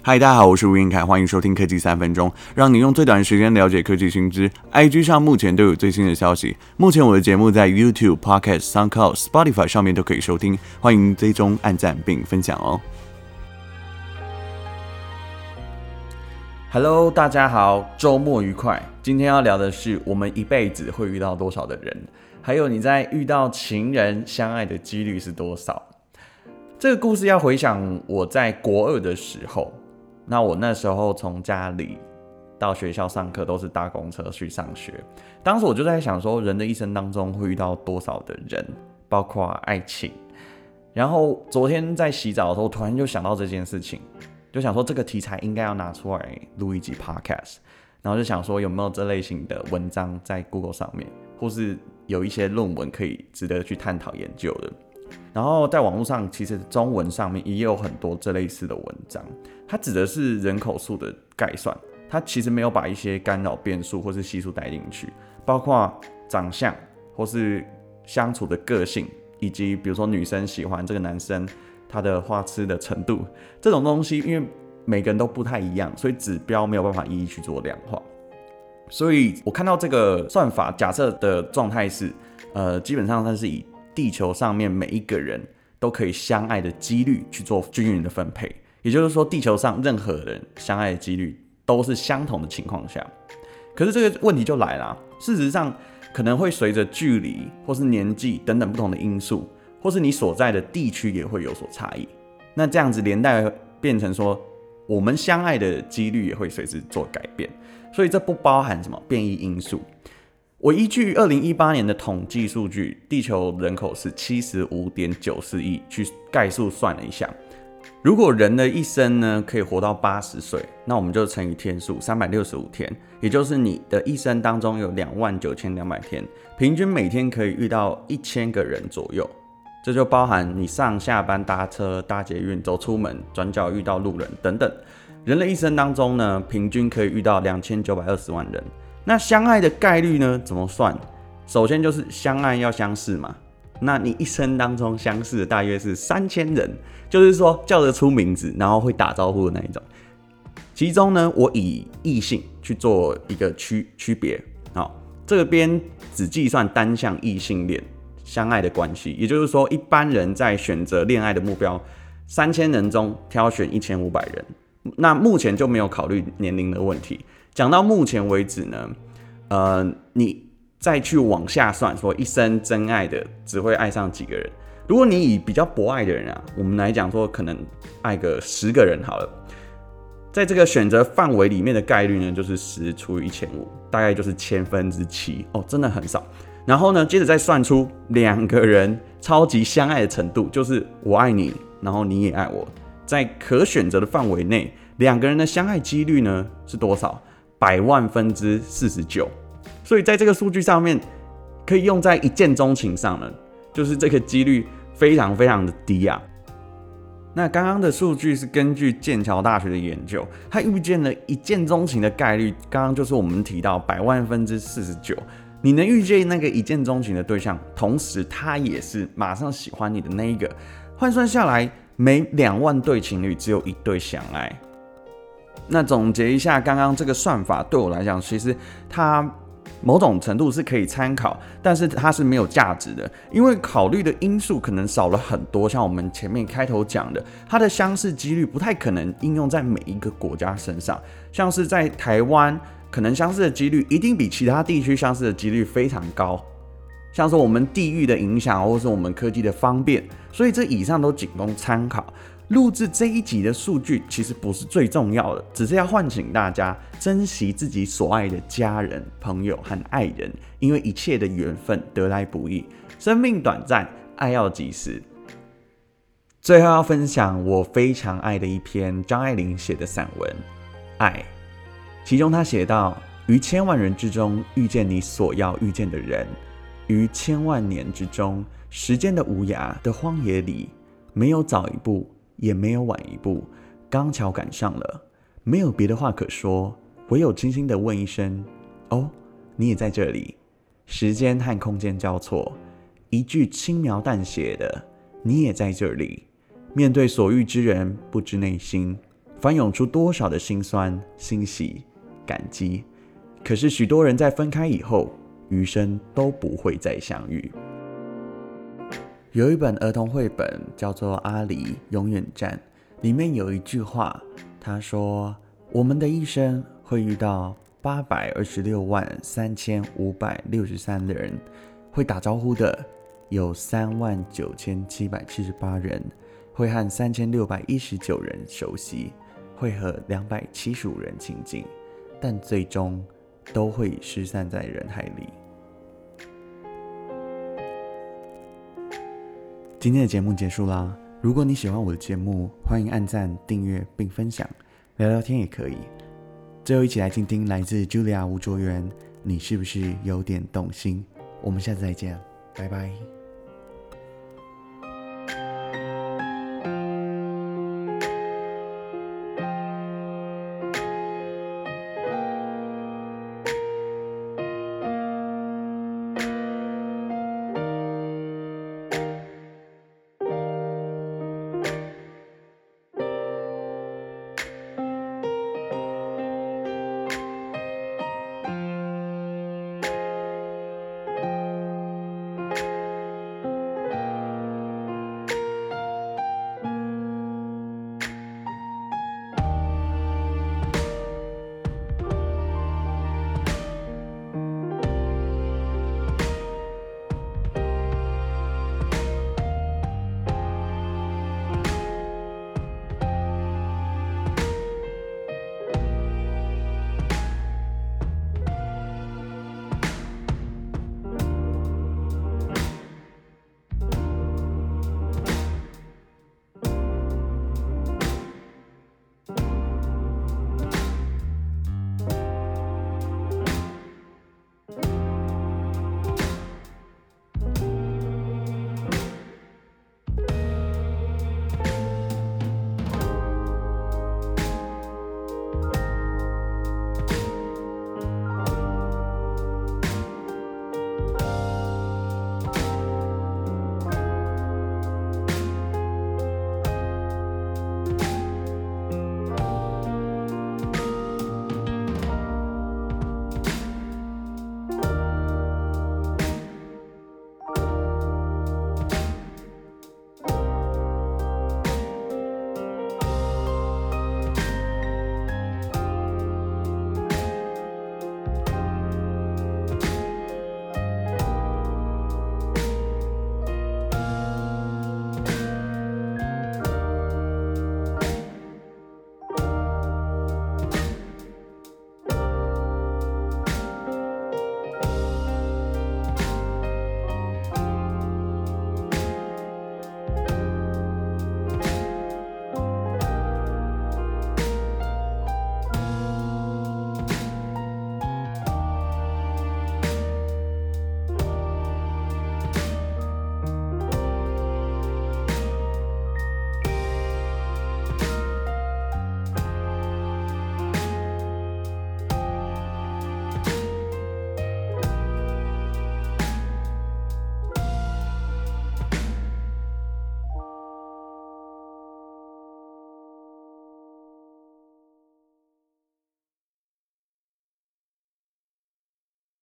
嗨，大家好，我是吴晏恺，欢迎收听科技三分钟，让你用最短的时间了解科技新知。IG 上目前都有最新的消息。目前我的节目在 YouTube、Podcast、SoundCloud、Spotify 上面都可以收听，欢迎追踪、按赞并分享哦。Hello，大家好，周末愉快。今天要聊的是我们一辈子会遇到多少的人，还有你在遇到情人相爱的几率是多少？这个故事要回想我在国二的时候。那我那时候从家里到学校上课都是搭公车去上学，当时我就在想说，人的一生当中会遇到多少的人，包括爱情。然后昨天在洗澡的时候，突然就想到这件事情，就想说这个题材应该要拿出来录一集 podcast，然后就想说有没有这类型的文章在 Google 上面，或是有一些论文可以值得去探讨研究的。然后在网络上，其实中文上面也有很多这类似的文章，它指的是人口数的概算，它其实没有把一些干扰变数或是系数带进去，包括长相或是相处的个性，以及比如说女生喜欢这个男生他的花痴的程度，这种东西，因为每个人都不太一样，所以指标没有办法一一去做量化。所以我看到这个算法假设的状态是，呃，基本上它是以。地球上面每一个人都可以相爱的几率去做均匀的分配，也就是说，地球上任何人相爱的几率都是相同的情况下，可是这个问题就来了，事实上可能会随着距离或是年纪等等不同的因素，或是你所在的地区也会有所差异。那这样子连带变成说，我们相爱的几率也会随之做改变，所以这不包含什么变异因素。我依据二零一八年的统计数据，地球人口是七十五点九四亿，去概述算了一下，如果人的一生呢可以活到八十岁，那我们就乘以天数，三百六十五天，也就是你的一生当中有两万九千两百天，平均每天可以遇到一千个人左右，这就包含你上下班搭车、搭捷运、走出门、转角遇到路人等等，人的一生当中呢，平均可以遇到两千九百二十万人。那相爱的概率呢？怎么算？首先就是相爱要相似嘛。那你一生当中相似的大约是三千人，就是说叫得出名字，然后会打招呼的那一种。其中呢，我以异性去做一个区区别。好，这边只计算单向异性恋相爱的关系，也就是说，一般人在选择恋爱的目标，三千人中挑选一千五百人。那目前就没有考虑年龄的问题。讲到目前为止呢，呃，你再去往下算，说一生真爱的只会爱上几个人？如果你以比较博爱的人啊，我们来讲说，可能爱个十个人好了，在这个选择范围里面的概率呢，就是十除以一千五，大概就是千分之七哦，真的很少。然后呢，接着再算出两个人超级相爱的程度，就是我爱你，然后你也爱我，在可选择的范围内，两个人的相爱几率呢是多少？百万分之四十九，所以在这个数据上面，可以用在一见钟情上了，就是这个几率非常非常的低啊。那刚刚的数据是根据剑桥大学的研究，他预见了一见钟情的概率，刚刚就是我们提到百万分之四十九。你能遇见那个一见钟情的对象，同时他也是马上喜欢你的那一个，换算下来，每两万对情侣只有一对相爱。那总结一下，刚刚这个算法对我来讲，其实它某种程度是可以参考，但是它是没有价值的，因为考虑的因素可能少了很多。像我们前面开头讲的，它的相似几率不太可能应用在每一个国家身上。像是在台湾，可能相似的几率一定比其他地区相似的几率非常高。像是我们地域的影响，或是我们科技的方便，所以这以上都仅供参考。录制这一集的数据其实不是最重要的，只是要唤醒大家珍惜自己所爱的家人、朋友和爱人，因为一切的缘分得来不易，生命短暂，爱要及时。最后要分享我非常爱的一篇张爱玲写的散文《爱》，其中她写道：“于千万人之中遇见你所要遇见的人，于千万年之中，时间的无涯的荒野里，没有早一步。”也没有晚一步，刚巧赶上了，没有别的话可说，唯有轻轻地问一声：“哦，你也在这里？”时间和空间交错，一句轻描淡写的“你也在这里”，面对所遇之人，不知内心，翻涌出多少的心酸、欣喜、感激。可是许多人在分开以后，余生都不会再相遇。有一本儿童绘本叫做《阿离永远站》，里面有一句话，他说：“我们的一生会遇到八百二十六万三千五百六十三人，会打招呼的有三万九千七百七十八人，会和三千六百一十九人熟悉，会和两百七十五人亲近，但最终。”都会失散在人海里。今天的节目结束啦！如果你喜欢我的节目，欢迎按赞、订阅并分享，聊聊天也可以。最后，一起来听听来自 Julia 吴卓源，你是不是有点动心？我们下次再见，拜拜。